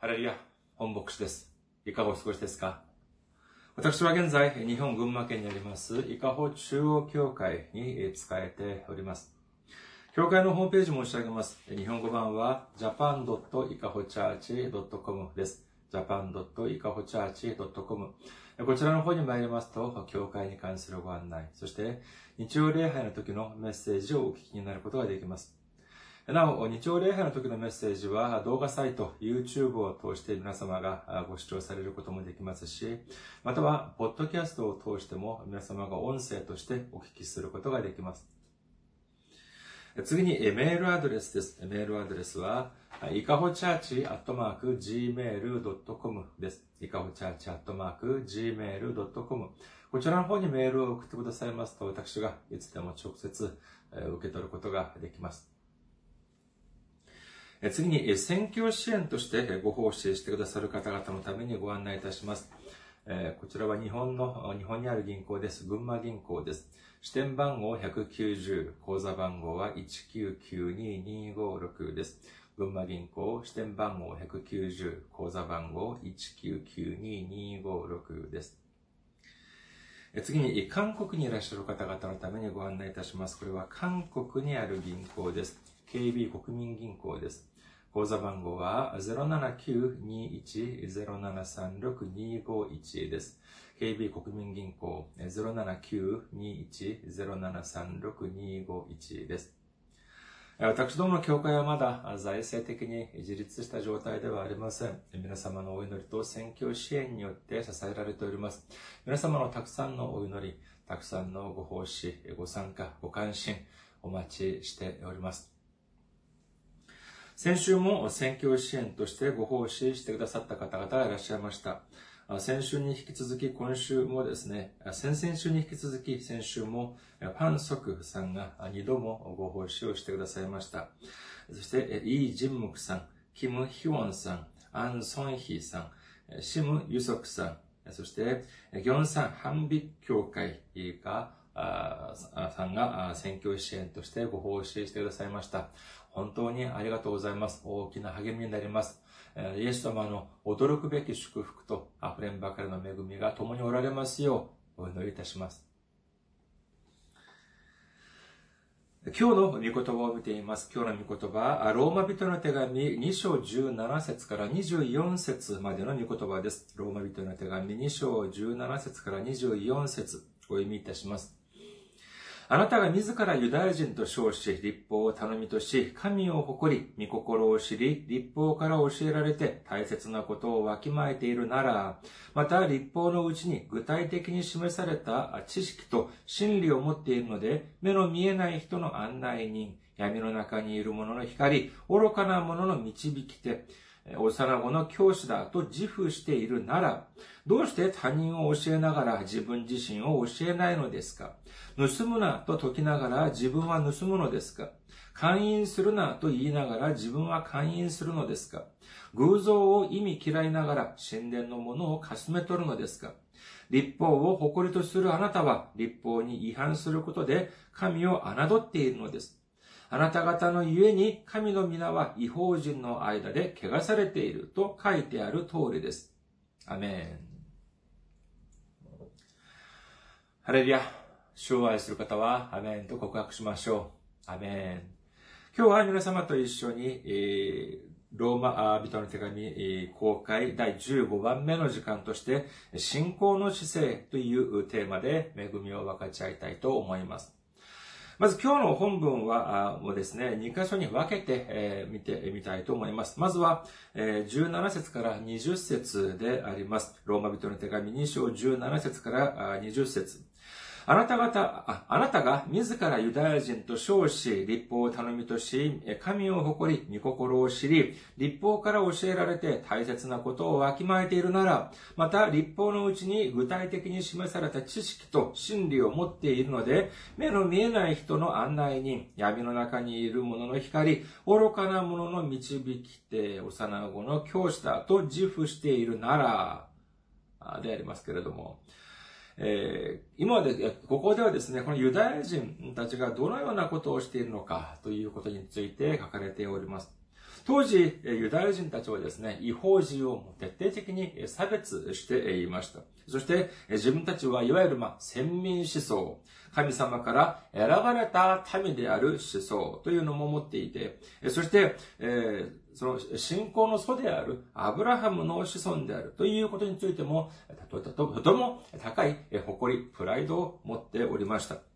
ハレルヤ、本牧師です。いかがお過ごしですか？私は現在、日本群馬県にあります、伊香保中央教会に使えております。教会のホームページ申し上げます。日本語版は japan.ikahochurch.com です。japan.ikahochurch.com こちらの方に参りますと、教会に関するご案内、そして日曜礼拝の時のメッセージをお聞きになることができます。なお、日曜礼拝の時のメッセージは動画サイト、YouTube を通して皆様がご視聴されることもできますし、または、ポッドキャストを通しても皆様が音声としてお聞きすることができます。次に、メールアドレスです。メールアドレスは、いかほチャーチアットマーク gmail.com です。いかほチャーチアットマーク gmail.com こちらの方にメールを送ってくださいますと、私がいつでも直接受け取ることができます。次に、選挙支援としてご奉仕してくださる方々のためにご案内いたします。こちらは日本の、日本にある銀行です。群馬銀行です。支店番号190、口座番号は1992256です。群馬銀行、支店番号190、口座番号1992256です。次に、韓国にいらっしゃる方々のためにご案内いたします。これは韓国にある銀行です。KB 国民銀行です。口座番号は079-21-0736-251です。KB 国民銀行079-21-0736-251です。私どもの教会はまだ財政的に自立した状態ではありません。皆様のお祈りと選挙支援によって支えられております。皆様のたくさんのお祈り、たくさんのご奉仕、ご参加、ご関心、お待ちしております。先週も選挙支援としてご奉仕してくださった方々がいらっしゃいました。先週に引き続き今週もですね、先々週に引き続き先週もファン・ソクさんが2度もご奉仕をしてくださいました。そして、イ・ジンムクさん、キム・ヒウォンさん、アン・ソンヒさん、シム・ユソクさん、そして、ギョンサン・ハンビ教会がさんが選挙支援としてご奉仕してくださいました。本当にありがとうございます。大きな励みになります。イエス様の驚くべき祝福と溢れんばかりの恵みが共におられますようお祈りいたします。今日の御言葉を見ています。今日の御言葉、ローマ人の手紙2章17節から24節までの御言葉です。ローマ人の手紙2章17節から24節お読みいたします。あなたが自らユダヤ人と称し、立法を頼みとし、神を誇り、御心を知り、立法から教えられて大切なことをわきまえているなら、また立法のうちに具体的に示された知識と真理を持っているので、目の見えない人の案内人、闇の中にいる者の光、愚かな者の導き手、幼子の教師だと自負しているなら、どうして他人を教えながら自分自身を教えないのですか？盗むなと説きながら自分は盗むのですか？勧誘するなと言いながら自分は勧誘するのですか？偶像を意味嫌いながら神殿のものをかすめ取るのですか？立法を誇りとするあなたは立法に違反することで神を侮っているのです。あなた方のゆえに神の皆は違法人の間で汚されていると書いてある通りです。アメン。ハレルヤ。主を愛する方は、アメンと告白しましょう。アメン。今日は皆様と一緒に、えー、ローマ人の手紙、公開第15番目の時間として、信仰の姿勢というテーマで恵みを分かち合いたいと思います。まず今日の本文は、をですね、2箇所に分けて、えー、見てみたいと思います。まずは、えー、17節から20節であります。ローマ人の手紙2章17節から20節あなた方、ああなたが自らユダヤ人と称し、立法を頼みとし、神を誇り、御心を知り、立法から教えられて大切なことをわきまえているなら、また立法のうちに具体的に示された知識と真理を持っているので、目の見えない人の案内人、闇の中にいる者の光、愚かな者の導き手、幼子の教師だと自負しているなら、でありますけれども、えー、今まで、ここではですね、このユダヤ人たちがどのようなことをしているのかということについて書かれております。当時、ユダヤ人たちはですね、違法人を徹底的に差別していました。そして、自分たちはいわゆる、まあ、先民思想、神様から選ばれた民である思想というのも持っていて、そして、えー、その信仰の祖であるアブラハムの子孫であるということについても、とても高い誇り、プライドを持っておりました。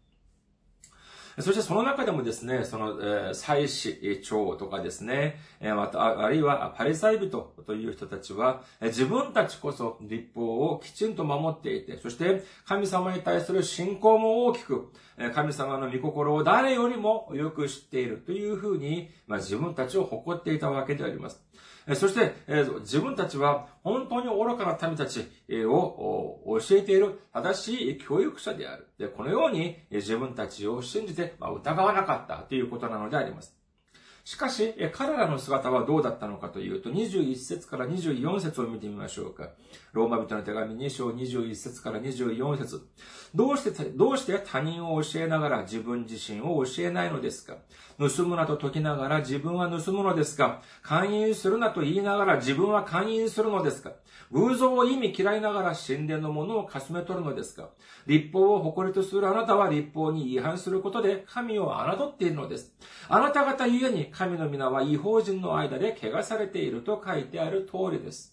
そしてその中でもですね、その、えー、祭司長とかですね、え、また、あるいはパリサイ人という人たちは、自分たちこそ立法をきちんと守っていて、そして神様に対する信仰も大きく、神様の御心を誰よりもよく知っているというふうに、まあ、自分たちを誇っていたわけであります。そして、自分たちは本当に愚かな民たちを教えている正しい教育者である。このように自分たちを信じて疑わなかったということなのであります。しかし、彼らの姿はどうだったのかというと、21節から24節を見てみましょうか。ローマ人の手紙2章21節から24節。どうして、どうして他人を教えながら自分自身を教えないのですか？盗むなと解きながら自分は盗むのですか？勧誘するなと言いながら自分は勧誘するのですか？偶像を意味嫌いながら神殿のものをかすめ取るのですか？立法を誇りとするあなたは立法に違反することで神を侮っているのです。あなた方ゆえに神の皆は違法人の間で汚されていると書いてある通りです。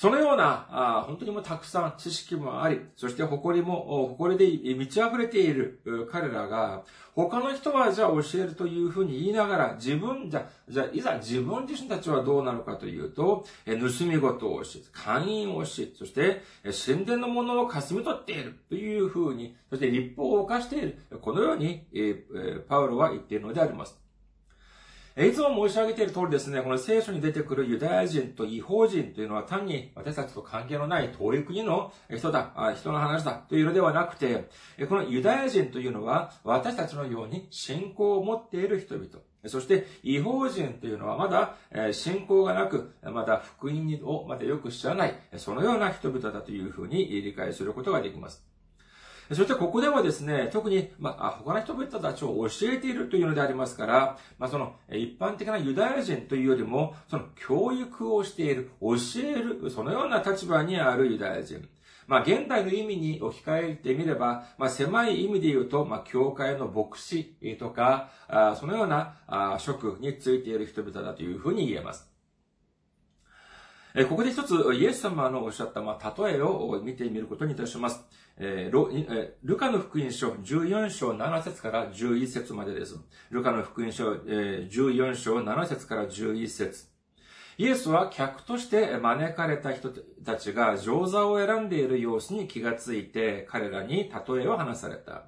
そのような、本当にもたくさん知識もあり、そして誇りも、誇りで満ち溢れている彼らが、他の人はじゃあ教えるというふうに言いながら、自分、じゃ、じゃいざ自分自身たちはどうなるかというと、盗み事をし、勧誘をし、そして、神殿のものをかすみ取っているというふうに、そして立法を犯している。このように、パウロは言っているのであります。いつも申し上げている通りですね、この聖書に出てくるユダヤ人と違法人というのは単に私たちと関係のない遠い国の人だ、人の話だというのではなくて、このユダヤ人というのは私たちのように信仰を持っている人々。そして、違法人というのはまだ信仰がなく、まだ福音をまだよく知らない、そのような人々だというふうに理解することができます。そしてここではですね、特に、まあ、他の人々たちを教えているというのでありますから、まあ、その、一般的なユダヤ人というよりも、その、教育をしている、教える、そのような立場にあるユダヤ人。まあ、現代の意味に置き換えてみれば、まあ、狭い意味で言うと、まあ、教会の牧師とか、あそのようなあ職についている人々だというふうに言えます。ここで一つ、イエス様のおっしゃった、まあ、例えを見てみることにいたします。えー、ルカの福音書14章7節から11節までです。ルカの福音書、えー、14章7節から11節イエスは客として招かれた人たちが上座を選んでいる様子に気がついて彼らに例えを話された。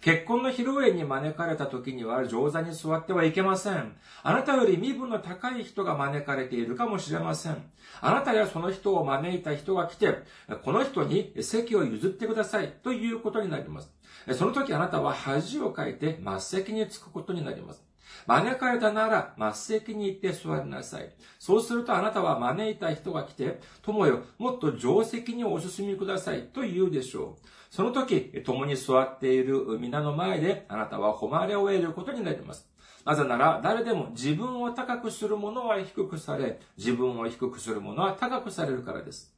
結婚の披露宴に招かれた時には上座に座ってはいけません。あなたより身分の高い人が招かれているかもしれません。あなたやその人を招いた人が来て、この人に席を譲ってくださいということになります。その時あなたは恥をかいて末席に着くことになります。招かれたなら末席に行って座りなさい。そうするとあなたは招いた人が来て、友よ、もっと定席にお進みくださいと言うでしょう。その時、共に座っている皆の前で、あなたは誉れを得ることになります。なぜなら、誰でも自分を高くする者は低くされ、自分を低くする者は高くされるからです。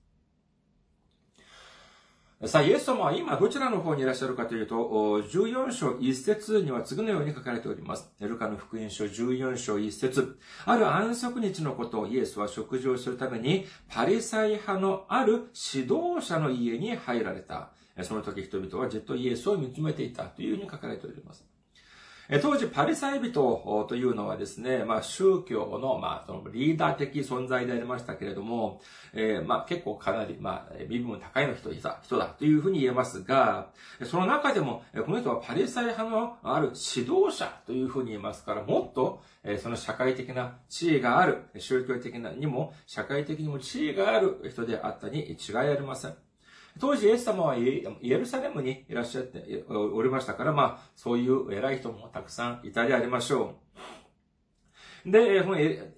さあ、イエス様は今どちらの方にいらっしゃるかというと、14章1節には次のように書かれております。エルカの福音書14章1節ある安息日のことをイエスは食事をするために、パリサイ派のある指導者の家に入られた。その時人々はじっとイエスを見つめていたというふうに書かれております。当時、パリサイ人というのはですね、まあ、宗教の、まあ、そのリーダー的存在でありましたけれども、えー、まあ、結構かなり、まあ、身分高いの人だ、人だというふうに言えますが、その中でも、この人はパリサイ派のある指導者というふうに言いますから、もっと、その社会的な地位がある、宗教的なにも、社会的にも地位がある人であったに違いありません。当時イエス様はイエルサレムにいらっしゃっておりましたから、まあ、そういう偉い人もたくさんいたりありましょう。で、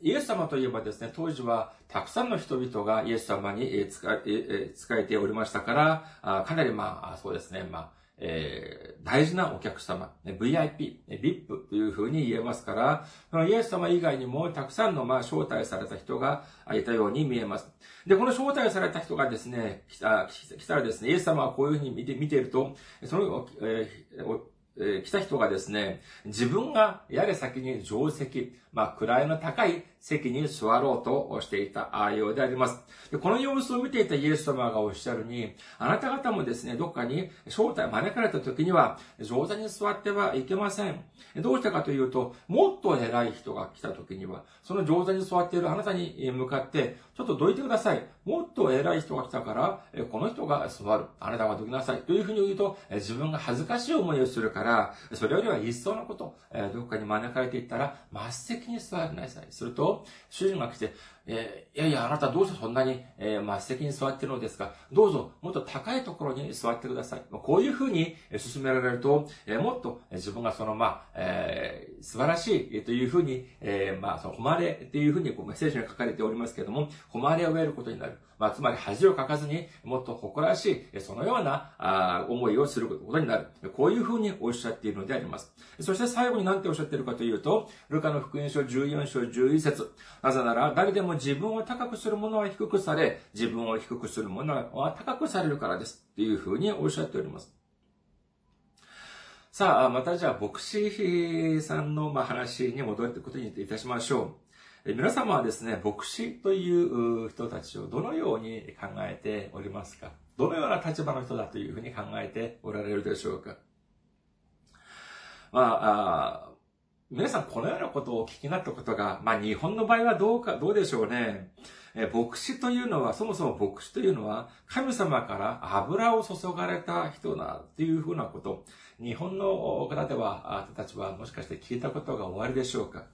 イエス様といえばですね、当時はたくさんの人々がイエス様に使えておりましたから、かなりまあ、そうですね、まあ、えー、大事なお客様、VIP、VIP というふうに言えますから、イエス様以外にもたくさんの、まあ、招待された人がいたように見えます。で、この招待された人がですね、来た来たらですね、イエス様はこういうふうに見て見ていると、その、えーえー、来た人がですね、自分がやれ先に定石、まあ、位の高い席に座ろうとしていたようであります。この様子を見ていたイエス様がおっしゃるに、あなた方もですね、どっかに招待、招かれた時には、上座に座ってはいけません。どうしたかというと、もっと偉い人が来た時には、その上座に座っているあなたに向かって、ちょっとどいてください。もっと偉い人が来たから、この人が座る。あなたはどきなさい。というふうに言うと、自分が恥ずかしい思いをするから、それよりは一層のこと、どっかに招かれていったら、末席に座りなさい。すると、主人が来て、えー、いやいや、あなたどうしてそんなに、えー、末席に座ってるのですかどうぞ、もっと高いところに座ってください。こういうふうに進められると、えー、もっと自分がその、まあ、えー、素晴らしいというふうに、えー、まあ、その、誉れっていうふうにこうメッセージに書かれておりますけれども、誉れを得ることになる。まあ、つまり恥をかかずに、もっと誇らしい、そのようなあ思いをすることになる。こういうふうにおっしゃっているのであります。そして最後に何ておっしゃっているかというと、ルカの福音書14章11節なぜなら、誰でも自分を高くする者は低くされ、自分を低くする者は高くされるからです。っていうふうにおっしゃっております。さあ、またじゃあ、牧師さんの話に戻っていくことにいたしましょう。皆様はですね、牧師という人たちをどのように考えておりますか？どのような立場の人だというふうに考えておられるでしょうか？ま、あ皆さんこのようなことをお聞きになったことが、まあ日本の場合はどうか、どうでしょうね。え牧師というのは、そもそも牧師というのは、神様から油を注がれた人だというふうなこと、日本の方では、たちはもしかして聞いたことがおありでしょうか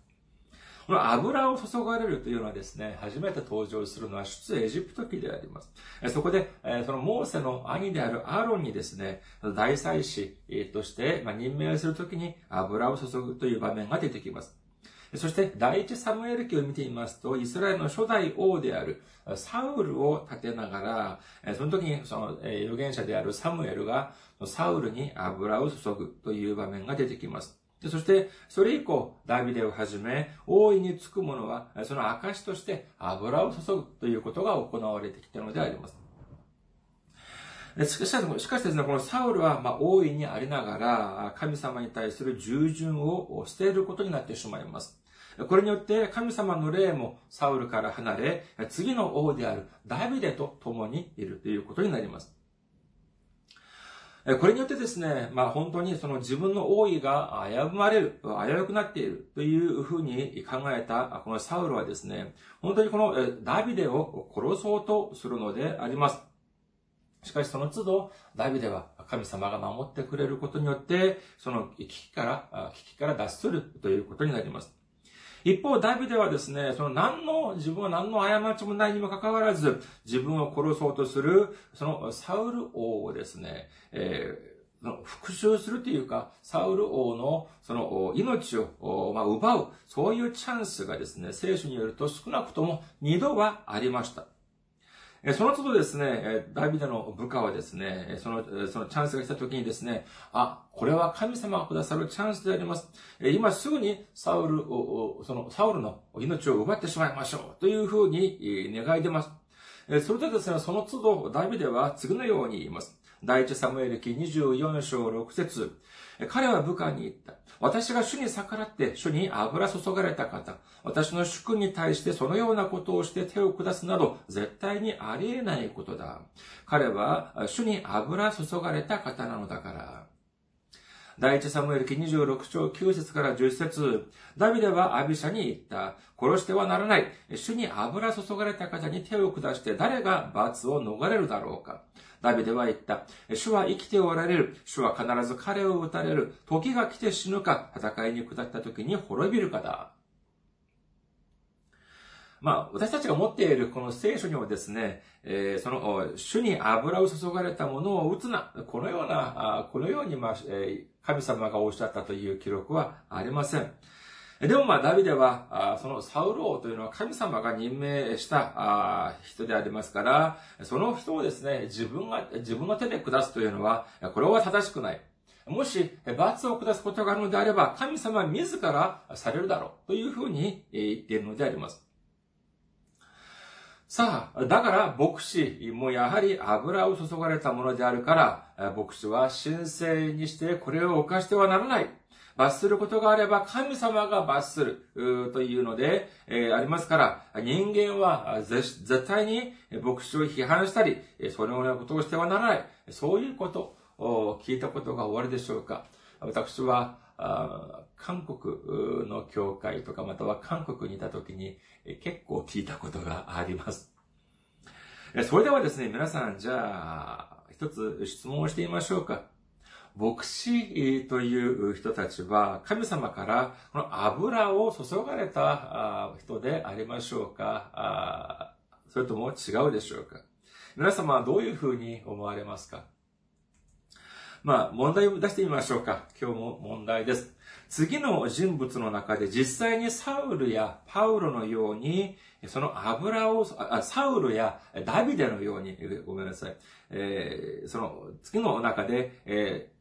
この油を注がれるというのはですね、初めて登場するのは出エジプト記であります。そこで、そのモーセの兄であるアーロンにですね、大祭司として任命するときに油を注ぐという場面が出てきます。そして、第一サムエル記を見てみますと、イスラエルの初代王であるサウルを立てながら、その時にその預言者であるサムエルがサウルに油を注ぐという場面が出てきます。そして、それ以降、ダビデをはじめ、大いにつくものは、その証として油を注ぐということが行われてきたのであります。しかし、しかしですね、このサウルは、まあ、大いにありながら、神様に対する従順を捨てることになってしまいます。これによって神様の霊もサウルから離れ、次の王であるダビデと共にいるということになります。これによってですね、まあ本当にその自分の王位が危ぶまれる、危うくなっているというふうに考えたこのサウルはですね、本当にこのダビデを殺そうとするのであります。しかしその都度、ダビデは神様が守ってくれることによって、その危機から、危機から脱するということになります。一方、ダビデはですね、その何の、自分は何の過ちもないにもかかわらず、自分を殺そうとする、そのサウル王をですね、えー、復讐するというか、サウル王のその命を、まあ、奪う、そういうチャンスがですね、聖書によると少なくとも2度はありました。その都度ですね、ダビデの部下はですね、その、そのチャンスが来た時にですね、あ、これは神様がくださるチャンスであります。今すぐにサウルを、そのサウルの命を奪ってしまいましょうというふうに願い出ます。それでですね、その都度ダビデは次のように言います。第一サムエル記24章6節彼は部下に言った。私が主に逆らって主に油注がれた方、私の主君に対してそのようなことをして手を下すなど、絶対にありえないことだ。彼は主に油注がれた方なのだから。第一サムエル記26章9節から10節ダビデはアビシャに言った。殺してはならない。主に油注がれた方に手を下して誰が罰を逃れるだろうか。ダビデは言った。主は生きておられる。主は必ず彼を撃たれる。時が来て死ぬか、戦いに下った時に滅びるかだ。まあ、私たちが持っているこの聖書にはですね、えー、その、主に油を注がれたものを打つな。このような、このように、まあ、えー、神様がおっしゃったという記録はありません。でもまあ、ダビデは、そのサウル王というのは神様が任命した人でありますから、その人をですね、自分が、自分の手で下すというのは、これは正しくない。もし、罰を下すことがあるのであれば、神様自らされるだろうというふうに言っているのであります。さあ、だから牧師もやはり油を注がれたものであるから、牧師は神聖にしてこれを犯してはならない。罰することがあれば神様が罰するというので、えー、ありますから、人間は絶対に牧師を批判したり、そのようなことをしてはならない。そういうことを聞いたことが終わるでしょうか。私は、韓国の教会とかまたは韓国にいた時に結構聞いたことがあります。それではですね、皆さん、じゃあ、一つ質問をしてみましょうか。牧師という人たちは神様からこの油を注がれた人でありましょうかそれとも違うでしょうか皆様はどういうふうに思われますか？まあ、問題を出してみましょうか。今日も問題です。次の人物の中で実際にサウルやパウロのように、その油を、サウルやダビデのように、ごめんなさい。えー、その次の中で、えー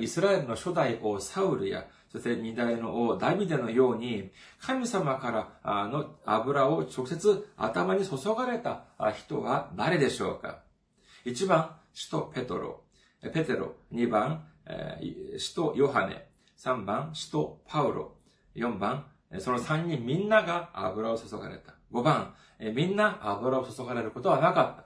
イスラエルの初代王サウルや、そして二代の王ダビデのように、神様からの油を直接頭に注がれた人は誰でしょうか一番、使徒ペトロ。ペテロ。2番、使徒ヨハネ。3番、使徒パウロ。4番、その3人みんなが油を注がれた。5番、みんな油を注がれることはなかっ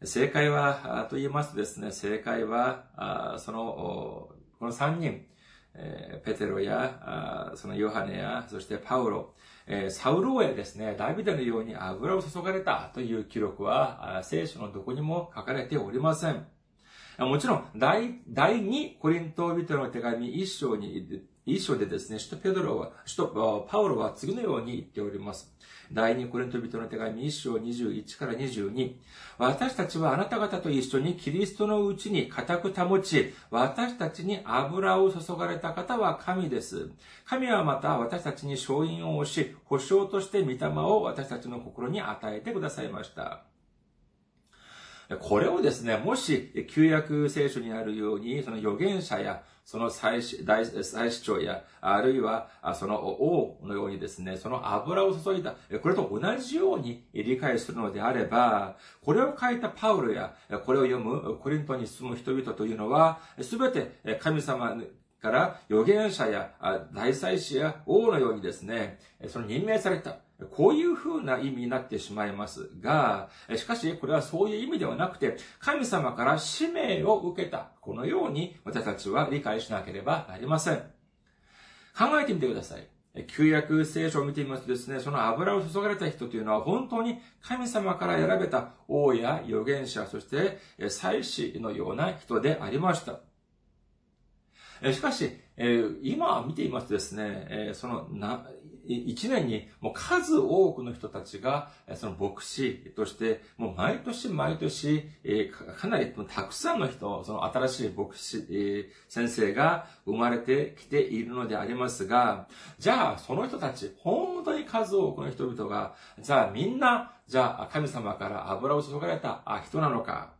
た。正解は、と言いますとですね、正解は、その、この3人、えペテロや、そのヨハネや、そしてパウロ、サウロへですね、ダビデのように油を注がれたという記録は、聖書のどこにも書かれておりません。もちろん、第、第2コリント人の手紙一章に、一章でですね、首都ペドロは、首都パウロは次のように言っております。第二コリント人の手紙1章21から22。私たちはあなた方と一緒にキリストのうちに固く保ち、私たちに油を注がれた方は神です。神はまた私たちに勝因を押し、保証として御霊を私たちの心に与えてくださいました。これをですね、もし、旧約聖書にあるように、その預言者や、その祭司、大祭司長や、あるいは、その王のようにですね、その油を注いだ、これと同じように理解するのであれば、これを書いたパウロや、これを読むコリントに住む人々というのは、すべて神様から預言者や大祭司や王のようにですね、その任命された。こういう風な意味になってしまいますが、しかしこれはそういう意味ではなくて、神様から使命を受けた。このように私たちは理解しなければなりません。考えてみてください。旧約聖書を見てみますとですね、その油を注がれた人というのは本当に神様から選べた王や預言者、そして祭司のような人でありました。しかし、今見ていますとですね、その、一年にもう数多くの人たちが、その牧師として、もう毎年毎年、かなりたくさんの人、その新しい牧師、先生が生まれてきているのでありますが、じゃあその人たち、本当に数多くの人々が、じゃあみんな、じゃあ神様から油を注がれた人なのか、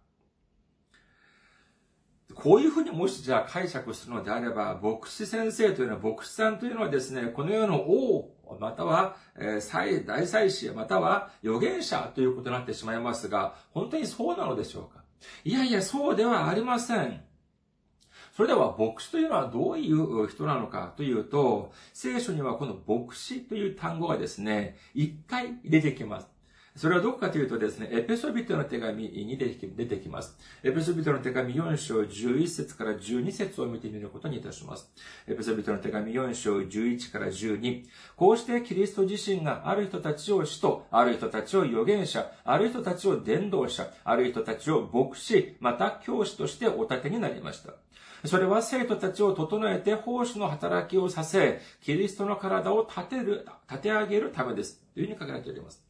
こういうふうにもしじゃあ解釈するのであれば、牧師先生というのは、牧師さんというのはですね、この世の王、または、えー、大祭司、または預言者ということになってしまいますが、本当にそうなのでしょうか？いやいや、そうではありません。それでは牧師というのはどういう人なのかというと、聖書にはこの牧師という単語がですね、一回出てきます。それはどこかというとですね、エペソビトの手紙に出てきます。エペソビトの手紙4章11節から12節を見てみることにいたします。エペソビトの手紙4章11から12。こうしてキリスト自身がある人たちを使徒、ある人たちを預言者、ある人たちを伝道者、ある人たちを牧師、また教師としてお立てになりました。それは生徒たちを整えて奉仕の働きをさせ、キリストの体を立てる、立て上げるためです。というふうに書かれております。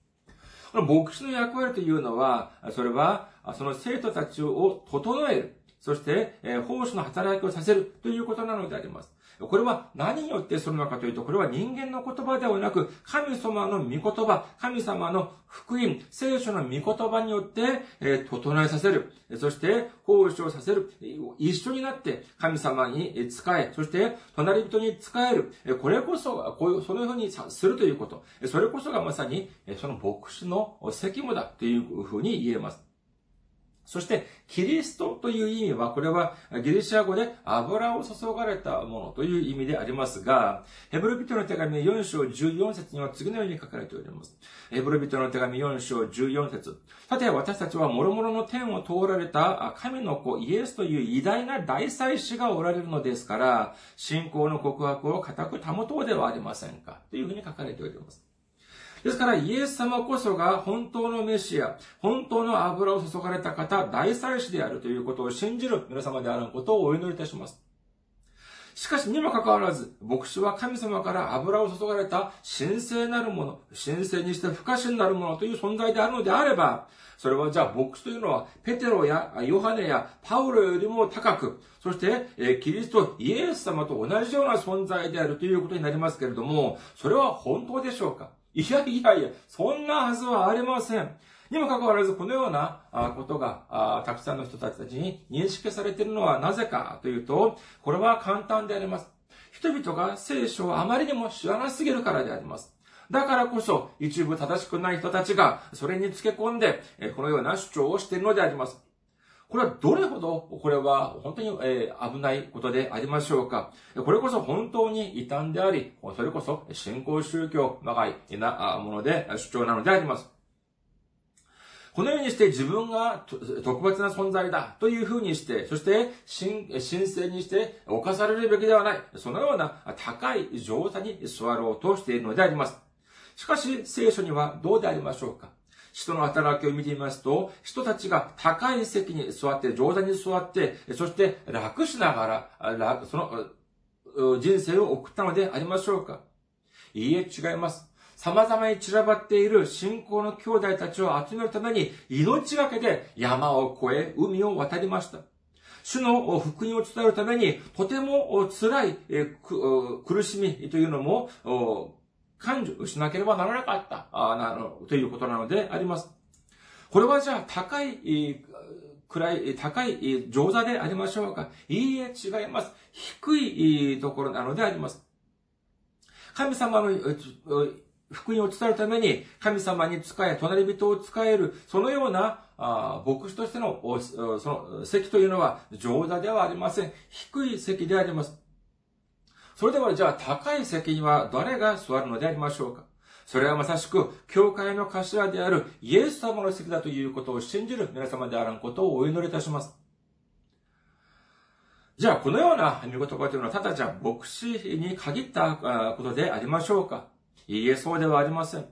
この牧師の役割というのは、それは、その生徒たちを整える。そして、奉仕の働きをさせるということなのであります。これは何によってするのかというと、これは人間の言葉ではなく、神様の御言葉、神様の福音、聖書の御言葉によって、え整えさせる。そして、奉仕をさせる。一緒になって神様に仕え、そして隣人に仕える。これこそ、こういう、そのようにするということ。それこそがまさに、その牧師の責務だというふうに言えます。そして、キリストという意味は、これはギリシア語で油を注がれたものという意味でありますが、ヘブル人の手紙4章14節には次のように書かれております。ヘブル人の手紙4章14節さて、私たちは諸々の天を通られた神の子イエスという偉大な大祭司がおられるのですから、信仰の告白を固く保とうではありませんかというふうに書かれております。ですから、イエス様こそが本当のメシア、本当の油を注がれた方、大祭司であるということを信じる皆様であることをお祈りいたします。しかし、にもかかわらず、牧師は神様から油を注がれた神聖なるもの、神聖にして不可侵なるものという存在であるのであれば、それはじゃあ牧師というのは、ペテロやヨハネやパウロよりも高く、そして、えキリスト、イエス様と同じような存在であるということになりますけれども、それは本当でしょうか？いやいやいや、そんなはずはありません。にもかかわらず、このようなことが、たくさんの人たちたちに認識されているのはなぜかというと、これは簡単であります。人々が聖書をあまりにも知らなすぎるからであります。だからこそ、一部正しくない人たちが、それにつけ込んで、このような主張をしているのであります。これはどれほど、これは本当に、え、危ないことでありましょうか。これこそ本当に異端であり、それこそ信仰宗教まがいなもので主張なのであります。このようにして自分が特別な存在だというふうにして、そして神神聖にして犯されるべきではない。そのような高い状態に座ろうとしているのであります。しかし、聖書にはどうでありましょうか？人の働きを見てみますと、人たちが高い席に座って、上座に座って、そして楽しながら、その人生を送ったのでありましょうかいいえ、違います。様々に散らばっている信仰の兄弟たちを集めるために、命がけで山を越え、海を渡りました。主の福音を伝えるために、とても辛い苦しみというのも感受しなければならなかった、あなのということなのであります。これはじゃあ高い、暗い、高い上座でありましょうかいいえ、違います。低いところなのであります。神様の福音を伝えるために、神様に仕え、隣人を仕える、そのような、牧師としての、その席というのは上座ではありません。低い席であります。それではじゃあ高い席には誰が座るのでありましょうか？それはまさしく、教会の頭であるイエス様の席だということを信じる皆様であらんことをお祈りいたします。じゃあ、このような見言葉というのは、ただじゃあ、牧師に限ったことでありましょうか？いいえ、そうではありません。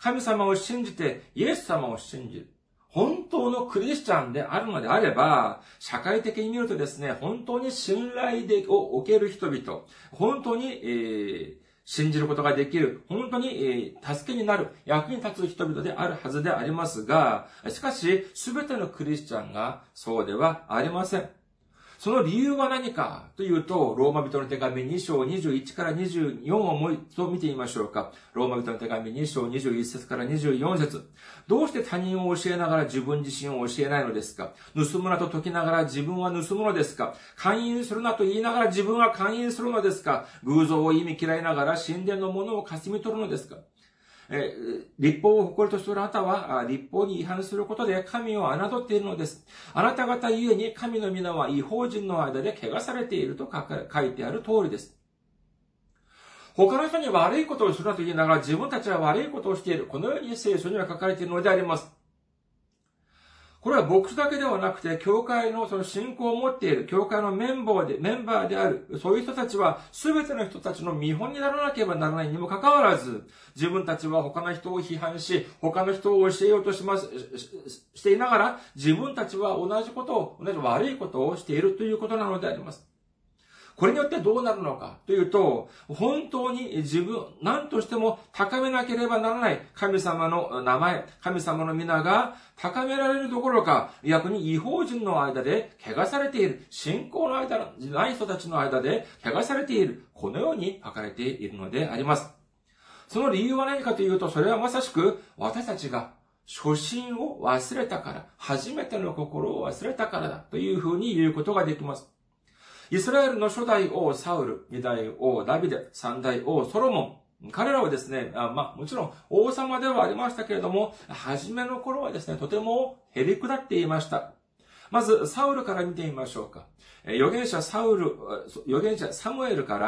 神様を信じて、イエス様を信じる。本当のクリスチャンであるのであれば、社会的に見るとですね、本当に信頼でを受ける人々、本当に、えー、信じることができる、本当に、えー、助けになる、役に立つ人々であるはずでありますが、しかし、すべてのクリスチャンがそうではありません。その理由は何かというと、ローマ人の手紙2章21から24をもう一度見てみましょうか。ローマ人の手紙2章21節から24節。どうして他人を教えながら自分自身を教えないのですか？盗むなと解きながら自分は盗むのですか？勧誘するなと言いながら自分は勧誘するのですか？偶像を意味嫌いながら神殿のものを霞み取るのですか？え立法を誇りとするあなたは、立法に違反することで神を侮っているのです。あなた方ゆえに神の皆は違法人の間で汚されていると書いてある通りです。他の人に悪いことをするなと言いながら自分たちは悪いことをしている。このように聖書には書かれているのであります。これは牧師だけではなくて、教会のその信仰を持っている、教会のメンバーで、メンバーである、そういう人たちは、すべての人たちの見本にならなければならないにもかかわらず、自分たちは他の人を批判し、他の人を教えようとします、していながら、自分たちは同じことを、同じ悪いことをしているということなのであります。これによってどうなるのかというと、本当に自分、何としても高めなければならない神様の名前、神様の皆が高められるどころか、逆に違法人の間で汚されている、信仰の間じゃない人たちの間で汚されている、このように書かれているのであります。その理由は何かというと、それはまさしく私たちが初心を忘れたから、初めての心を忘れたからだというふうに言うことができます。イスラエルの初代王サウル、二代王ダビデ、三代王ソロモン、彼らはですね、まあ、もちろん王様ではありましたけれども、初めの頃はですね、とても減り下っていました。まず、サウルから見てみましょうか。預言者サウル、預言者サムエルか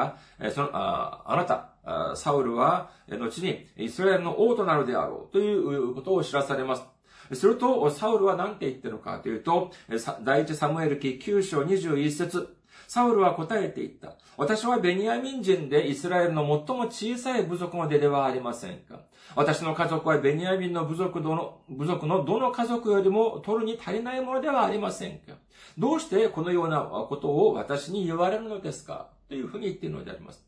ら、その、ああなた、サウルは、後にイスラエルの王となるであろうということを知らされます。すると、サウルは何て言ってるのかというと、第一サムエル記9章21節サウルは答えていった。私はベニヤミン人でイスラエルの最も小さい部族の出ではありませんか。私の家族はベニヤミンの部族どの、部族のどの家族よりも取るに足りないものではありませんか。どうしてこのようなことを私に言われるのですかというふうに言っているのであります。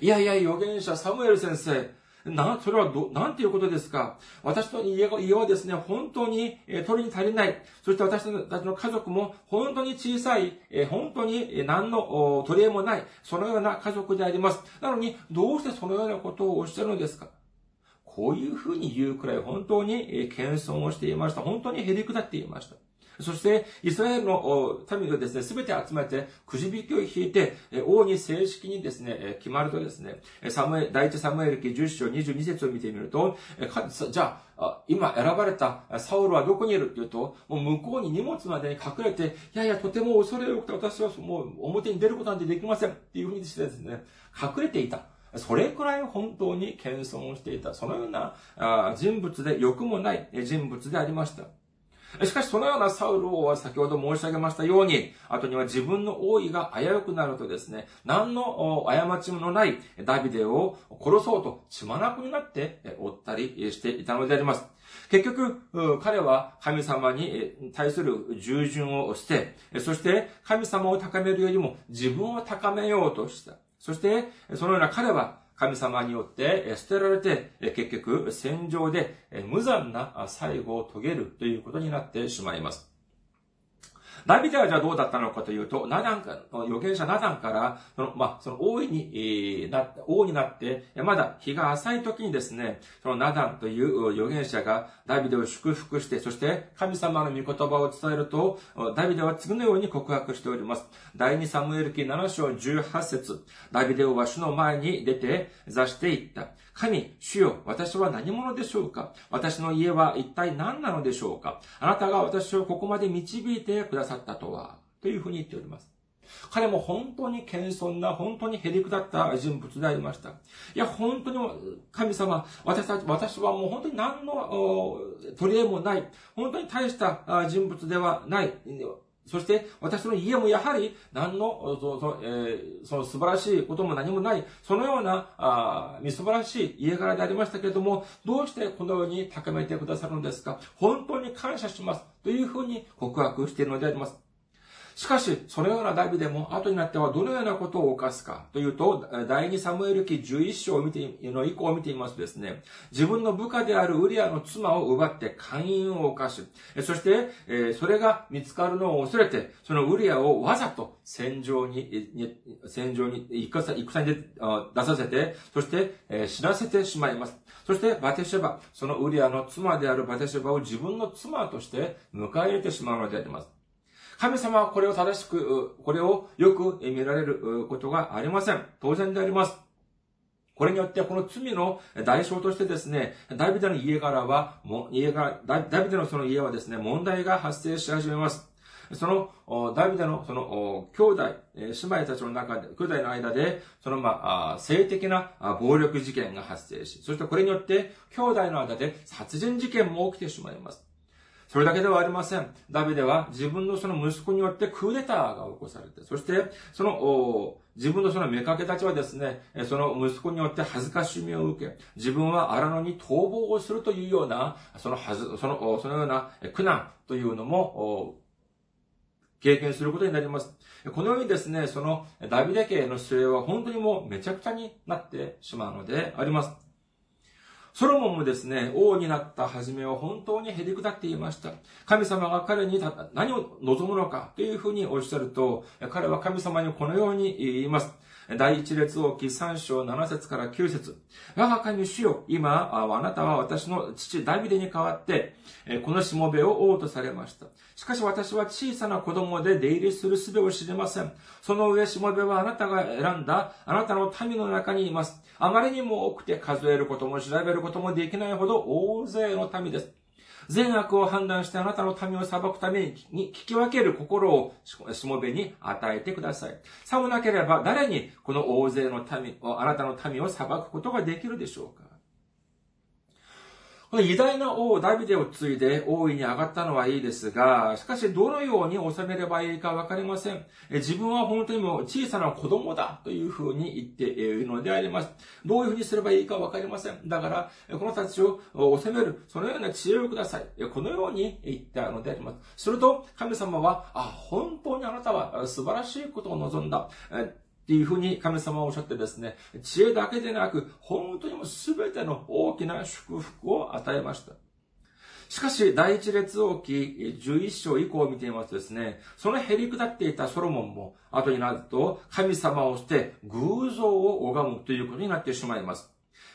いやいや、預言者サムエル先生、な、それはど、なんていうことですか？私の家家はですね、本当に、えー、取りに足りない。そして私たちの家族も本当に小さい、えー、本当に何の取り柄もない、そのような家族であります。なのに、どうしてそのようなことをおっしゃるのですか？こういうふうに言うくらい本当に謙遜をしていました。本当にへりくだっていました。そして、イスラエルの民がですね、すべて集めて、くじ引きを引いて、王に正式にですね、決まるとですね、サムエ第一サムエル記10章22節を見てみると、じゃあ、今選ばれたサウルはどこにいる？って言うと、もう向こうに荷物まで隠れて、いやいや、とても恐れ多くて私はもう表に出ることなんてできませんっていうふうにしてですね、隠れていた。それくらい本当に謙遜をしていた、そのような人物で欲もない人物でありました。しかしそのようなサウル王は先ほど申し上げましたように、後には自分の王位が危うくなるとですね、何の過ちのないダビデを殺そうと血眼になって追ったりしていたのであります。結局、彼は神様に対する従順をして、そして神様を高めるよりも自分を高めようとした。そして、そのような彼は神様によって捨てられて、結局戦場で無残な最後を遂げるということになってしまいます。ダビデはじゃあどうだったのかというと、ナダンか、預言者ナダンから、その、まあ、その王位に、えー、な、王になって、まだ日が浅い時にですね、そのナダンという預言者がダビデを祝福して、そして神様の御言葉を伝えると、ダビデは次のように告白しております。第2サムエル記7章18節ダビデ王は主の前に出て座していった。神、主よ、私は何者でしょうか？私の家は一体何なのでしょうか？あなたが私をここまで導いてくださったとは、というふうに言っております。彼も本当に謙遜な、本当にへりくだった人物でありました。いや、本当に神様、私たち、私はもう本当に何の取り柄もない、本当に大した人物ではない。そして、私の家もやはり、何の、そそえー、その素晴らしいことも何もない、そのような、あみすばらしい家柄でありましたけれども、どうしてこのように高めてくださるのですか？本当に感謝します。というふうに告白しているのであります。しかし、そのようなダビデも後になってはどのようなことを犯すかというと、第2サムエル記11章を見て、の以降を見てみますとですね、自分の部下であるウリアの妻を奪って勧誘を犯し、そして、それが見つかるのを恐れて、そのウリアをわざと戦場に、戦場に、戦に出させて、そして、死なせてしまいます。そして、バテシェバ、そのウリアの妻であるバテシェバを自分の妻として迎え入れてしまうのであります。神様はこれを正しく、これをよく見られることがありません。当然であります。これによってこの罪の代償としてですね、ダビデの家柄は、家柄、ダビデのその家はですね、問題が発生し始めます。その、ダビデのその、兄弟、姉妹たちの中で、兄弟の間で、その、まあ、性的な暴力事件が発生し、そしてこれによって、兄弟の間で殺人事件も起きてしまいます。それだけではありません。ダビデは自分のその息子によってクーデターが起こされて、そして、その、自分のその妾たちはですね、その息子によって恥ずかしみを受け、自分は荒野に逃亡をするというような、そのはず、その、そのような苦難というのも、経験することになります。このようにですね、そのダビデ家の末は本当にもうめちゃくちゃになってしまうのであります。ソロモンもですね、王になった初めは本当にへりくだっていました。神様が彼に何を望むのかというふうにおっしゃると、彼は神様にこのように言います。第一列王記三章七節から九節我が神主よ、今、あなたは私の父ダビデに代わって、このしもべを王とされました。しかし私は小さな子供で出入りする術を知りません。その上しもべはあなたが選んだあなたの民の中にいます。あまりにも多くて数えることも調べることもできないほど大勢の民です。善悪を判断してあなたの民を裁くために聞き分ける心をしもべに与えてください。さもなければ誰にこの大勢の民、あなたの民を裁くことができるでしょうかこの偉大な王ダビデを継いで王位に上がったのはいいですが、しかしどのように収めればいいかわかりません。自分は本当にもう小さな子供だというふうに言っているのであります。どういうふうにすればいいかわかりません。だから、この人たちを収める、そのような知恵をください。このように言ったのであります。すると、神様は、あ、本当にあなたは素晴らしいことを望んだ。っていうふうに神様はおっしゃってですね、知恵だけでなく、本当にも全ての大きな祝福を与えました。しかし、第一列王記11章以降を見ていますとですね、そのへり下っていたソロモンも、後になると、神様をして偶像を拝むということになってしまいます。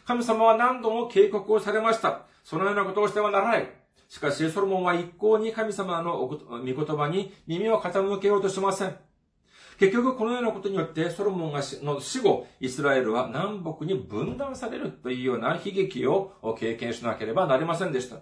神様は何度も警告をされました。そのようなことをしてはならない。しかし、ソロモンは一向に神様の御言葉に耳を傾けようとしません。結局このようなことによってソロモンがの死後、イスラエルは南北に分断されるというような悲劇を経験しなければなりませんでした。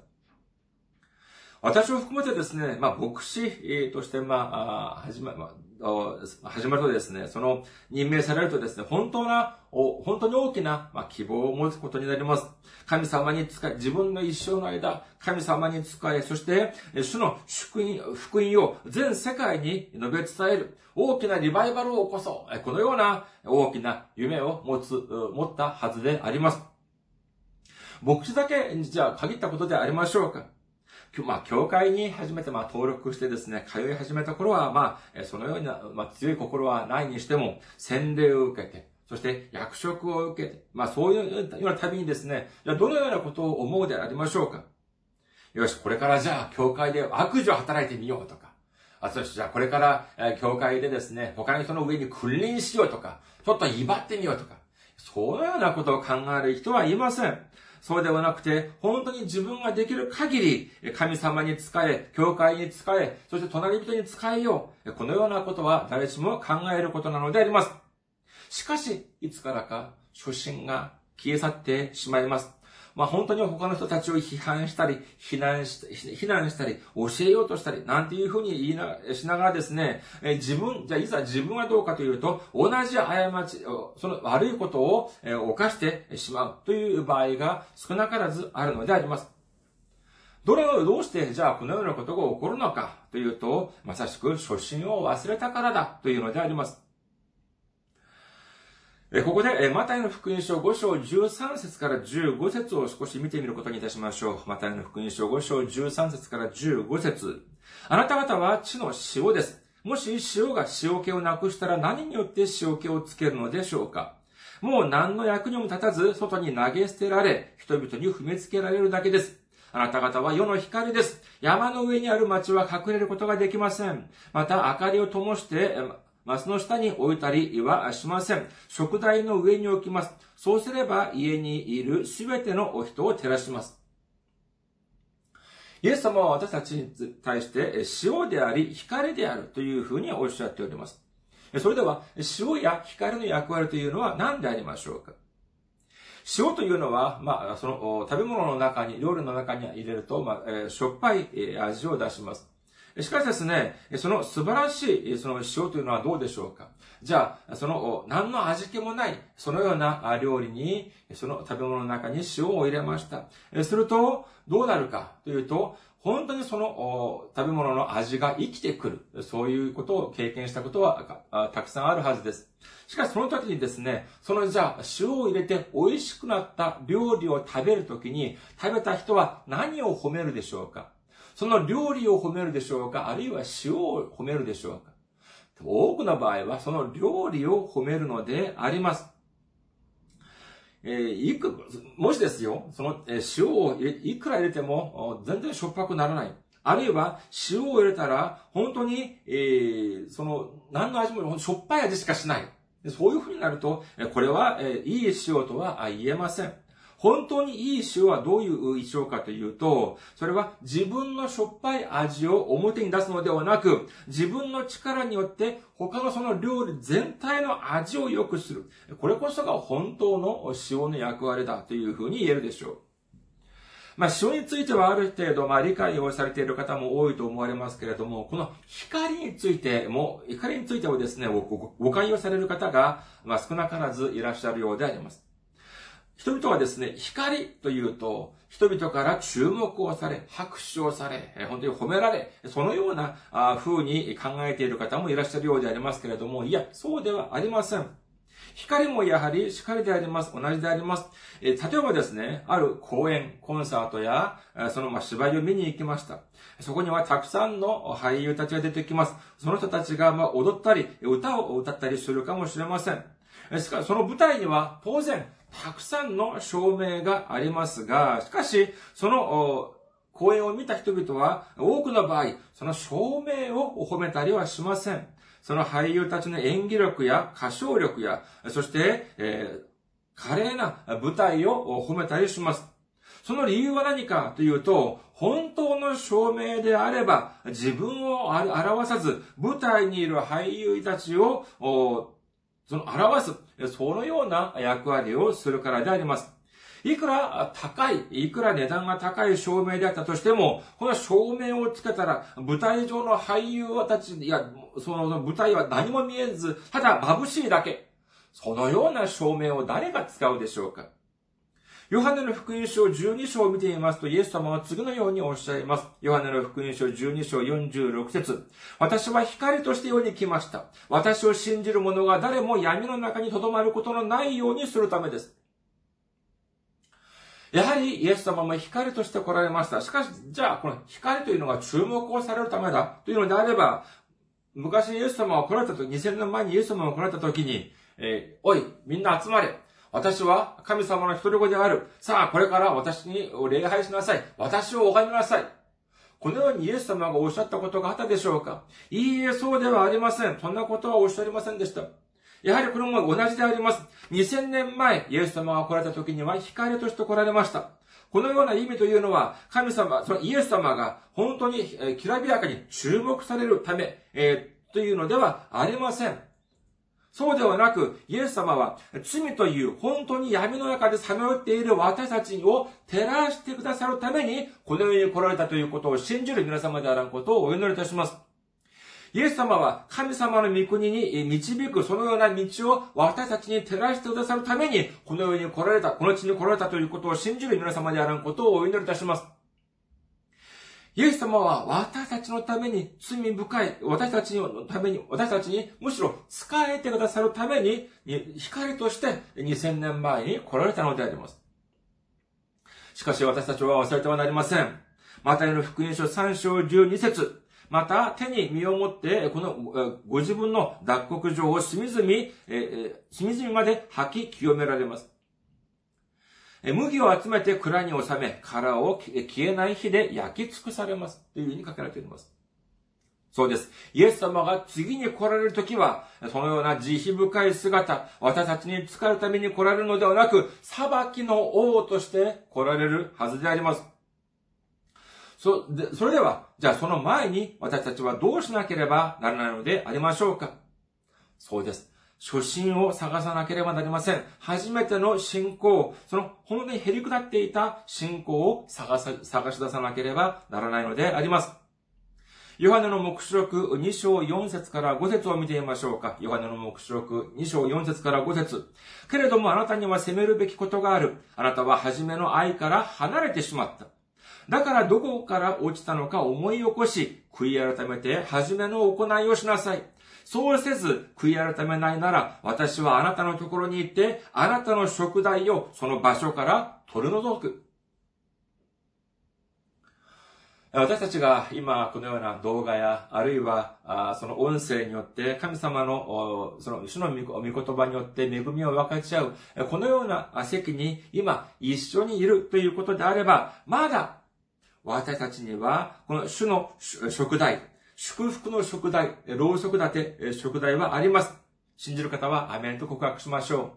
私を含めてですね、まあ、牧師として、まあ、始ま、まあ、始まるとですね、その任命されるとですね、本当な、本当に大きな、まあ、希望を持つことになります。神様に使い、自分の一生の間、神様に使い、そして、主の福音、福音を全世界に述べ伝える、大きなリバイバルを起こそう。このような大きな夢を持つ、持ったはずであります。牧師だけ、じゃあ限ったことでありましょうかまあ、教会に初めて、まあ、登録してですね、通い始めた頃は、まあ、そのような、まあ、強い心はないにしても、洗礼を受けて、そして役職を受けて、まあ、そういうような旅にですね、じゃどのようなことを思うでありましょうか？よし、これからじゃあ、教会で悪事を働いてみようとか、あ、そしてじゃあ、これから、え教会でですね、他の人の上に君臨しようとか、ちょっと威張ってみようとか、そのようなことを考える人はいません。そうではなくて、本当に自分ができる限り、神様に仕え、教会に仕え、そして隣人に仕えよう。このようなことは誰しも考えることなのであります。しかし、いつからか初心が消え去ってしまいます。まあ本当に他の人たちを批判したり、非難した非難したり、教えようとしたり、なんていうふうに言いな、しながらですね、え自分、じゃあいざ自分はどうかというと、同じ過ち、その悪いことを、え犯してしまうという場合が少なからずあるのであります。どれをどうして、じゃあこのようなことが起こるのかというと、まさしく初心を忘れたからだというのであります。ここで、マタイの福音書5章13節から15節を少し見てみることにいたしましょう。マタイの福音書5章13節から15節あなた方は地の塩です。もし塩が塩気をなくしたら何によって塩気をつけるのでしょうかもう何の役にも立たず、外に投げ捨てられ、人々に踏みつけられるだけです。あなた方は世の光です。山の上にある町は隠れることができません。また、明かりを灯して、マスの下に置いたりはしません。食台の上に置きます。そうすれば家にいるすべてのお人を照らします。イエス様は私たちに対して塩であり光であるというふうにおっしゃっております。それでは塩や光の役割というのは何でありましょうか？塩というのは、まあ、その食べ物の中に、料理の中に入れると、まあ、しょっぱい味を出します。しかしですね、その素晴らしい、その塩というのはどうでしょうか？じゃあ、その、何の味気もない、そのような料理に、その食べ物の中に塩を入れました。すると、どうなるかというと、本当にその食べ物の味が生きてくる。そういうことを経験したことはたくさんあるはずです。しかしその時にですね、そのじゃあ塩を入れて美味しくなった料理を食べるときに食べた人は何を褒めるでしょうか？その料理を褒めるでしょうか？あるいは塩を褒めるでしょうか？多くの場合はその料理を褒めるのであります。えー、いく、もしですよ、その、えー、塩をいくら入れても全然しょっぱくならない。あるいは塩を入れたら本当に、えー、その、何の味もしょっぱい味しかしない。そういう風になると、これは、えいい塩とは言えません。本当にいい塩はどういう塩かというと、それは自分のしょっぱい味を表に出すのではなく、自分の力によって他のその料理全体の味を良くする。これこそが本当の塩の役割だというふうに言えるでしょう。まあ、塩についてはある程度、まあ、理解をされている方も多いと思われますけれども、この光についても、光についてはですね、誤解をされる方が、まあ、少なからずいらっしゃるようであります。人々はですね、光というと、人々から注目をされ、拍手をされ、本当に褒められ、そのような風に考えている方もいらっしゃるようでありますけれども、いや、そうではありません。光もやはり光であります。同じであります。え例えばですね、ある公演、コンサートや、そのま芝居を見に行きました。そこにはたくさんの俳優たちが出てきます。その人たちがま踊ったり、歌を歌ったりするかもしれません。しかし、その舞台には当然、たくさんの照明がありますが、しかし、その、公演を見た人々は、多くの場合、その照明を褒めたりはしません。その俳優たちの演技力や歌唱力や、そして、えー、華麗な舞台を褒めたりします。その理由は何かというと、本当の証明であれば、自分を表さず、舞台にいる俳優たちを、その表す、そのような役割をするからであります。いくら高い、いくら値段が高い照明であったとしても、この照明をつけたら、舞台上の俳優たち、いや、その舞台は何も見えず、ただ眩しいだけ。そのような照明を誰が使うでしょうかヨハネの福音書12章を見てみますと、イエス様は次のようにおっしゃいます。ヨハネの福音書12章46節私は光として世に来ました。私を信じる者が誰も闇の中に留まることのないようにするためです。やはりイエス様も光として来られました。しかし、じゃあ、この光というのが注目をされるためだというのであれば、昔イエス様が来られたと、2000年前にイエス様が来られたときに、えー、おい、みんな集まれ。私は神様の一人子である。さあ、これから私に礼拝しなさい。私を拝みなさい。このようにイエス様がおっしゃったことがあったでしょうかいいえ、そうではありません。そんなことはおっしゃりませんでした。やはりこれも同じであります。2000年前、イエス様が来られた時には光として来られました。このような意味というのは、神様、そのイエス様が本当にきらびやかに注目されるため、えー、というのではありません。そうではなく、イエス様は罪という本当に闇の中でさまよっている私たちを照らしてくださるために、この世に来られたということを信じる皆様であらんことをお祈りいたします。イエス様は神様の御国に導くそのような道を私たちに照らしてくださるために、この世に来られた、この地に来られたということを信じる皆様であらんことをお祈りいたします。イエス様は私たちのために罪深い、私たちのために、私たちにむしろ使えてくださるために、光として2000年前に来られたのであります。しかし私たちは忘れてはなりません。マタイの福音書3章12節また、手に身を持って、この、ご自分の脱穀状を隅々、え隅々まで吐き清められます。麦を集めて蔵に収め、殻を消えない火で焼き尽くされます。というふうに書かれています。そうです。イエス様が次に来られるときは、そのような慈悲深い姿、私たちに使うために来られるのではなく、裁きの王として来られるはずであります。そ、で、それでは、じゃあその前に私たちはどうしなければならないのでありましょうかそうです。初心を探さなければなりません。初めての信仰、その本当に減り下っていた信仰を探さ、探し出さなければならないのであります。ヨハネの目視録2章4節から5節を見てみましょうか。ヨハネの目視録2章4節から5節けれどもあなたには責めるべきことがある。あなたは初めの愛から離れてしまった。だからどこから落ちたのか思い起こし、悔い改めて初めの行いをしなさい。そうせず、悔い改めないなら、私はあなたのところに行って、あなたの食材をその場所から取り除く。私たちが今このような動画や、あるいはその音声によって神様のその主の御言葉によって恵みを分かち合う、このような席に今一緒にいるということであれば、まだ私たちにはこの主の食材、祝福の食材、ろうそく立て食材はあります。信じる方はアメンと告白しましょ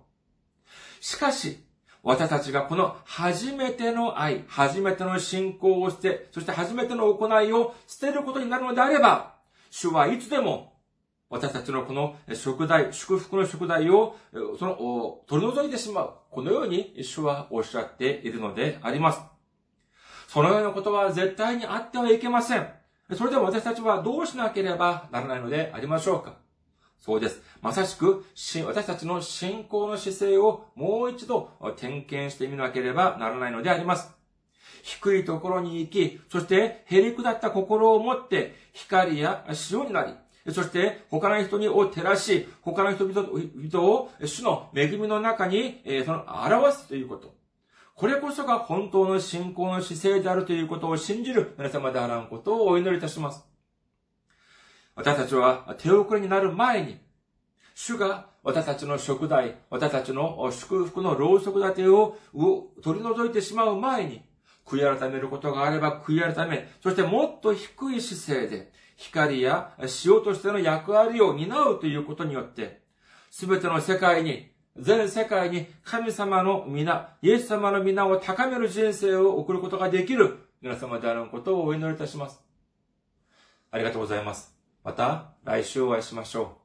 う。しかし、私たちがこの初めての愛、初めての信仰をして、そして初めての行いを捨てることになるのであれば、主はいつでも私たちのこの食材、祝福の食材を、その、取り除いてしまう。このように主はおっしゃっているのであります。そのようなことは絶対にあってはいけません。それでも私たちはどうしなければならないのでありましょうか？そうです。まさしく、私たちの信仰の姿勢をもう一度点検してみなければならないのであります。低いところに行き、そしてへり下った心を持って光や塩になり、そして他の人にを照らし、他の人々を主の恵みの中に、その表すということ。これこそが本当の信仰の姿勢であるということを信じる皆様であらんことをお祈りいたします。私たちは手遅れになる前に、主が私たちの食材、私たちの祝福のろうそく立てを取り除いてしまう前に、悔い改めることがあれば悔い改め、そしてもっと低い姿勢で、光や塩としての役割を担うということによって、すべての世界に、全世界に神様の皆、イエス様の皆を高める人生を送ることができる皆様であることをお祈りいたします。ありがとうございます。また来週お会いしましょう。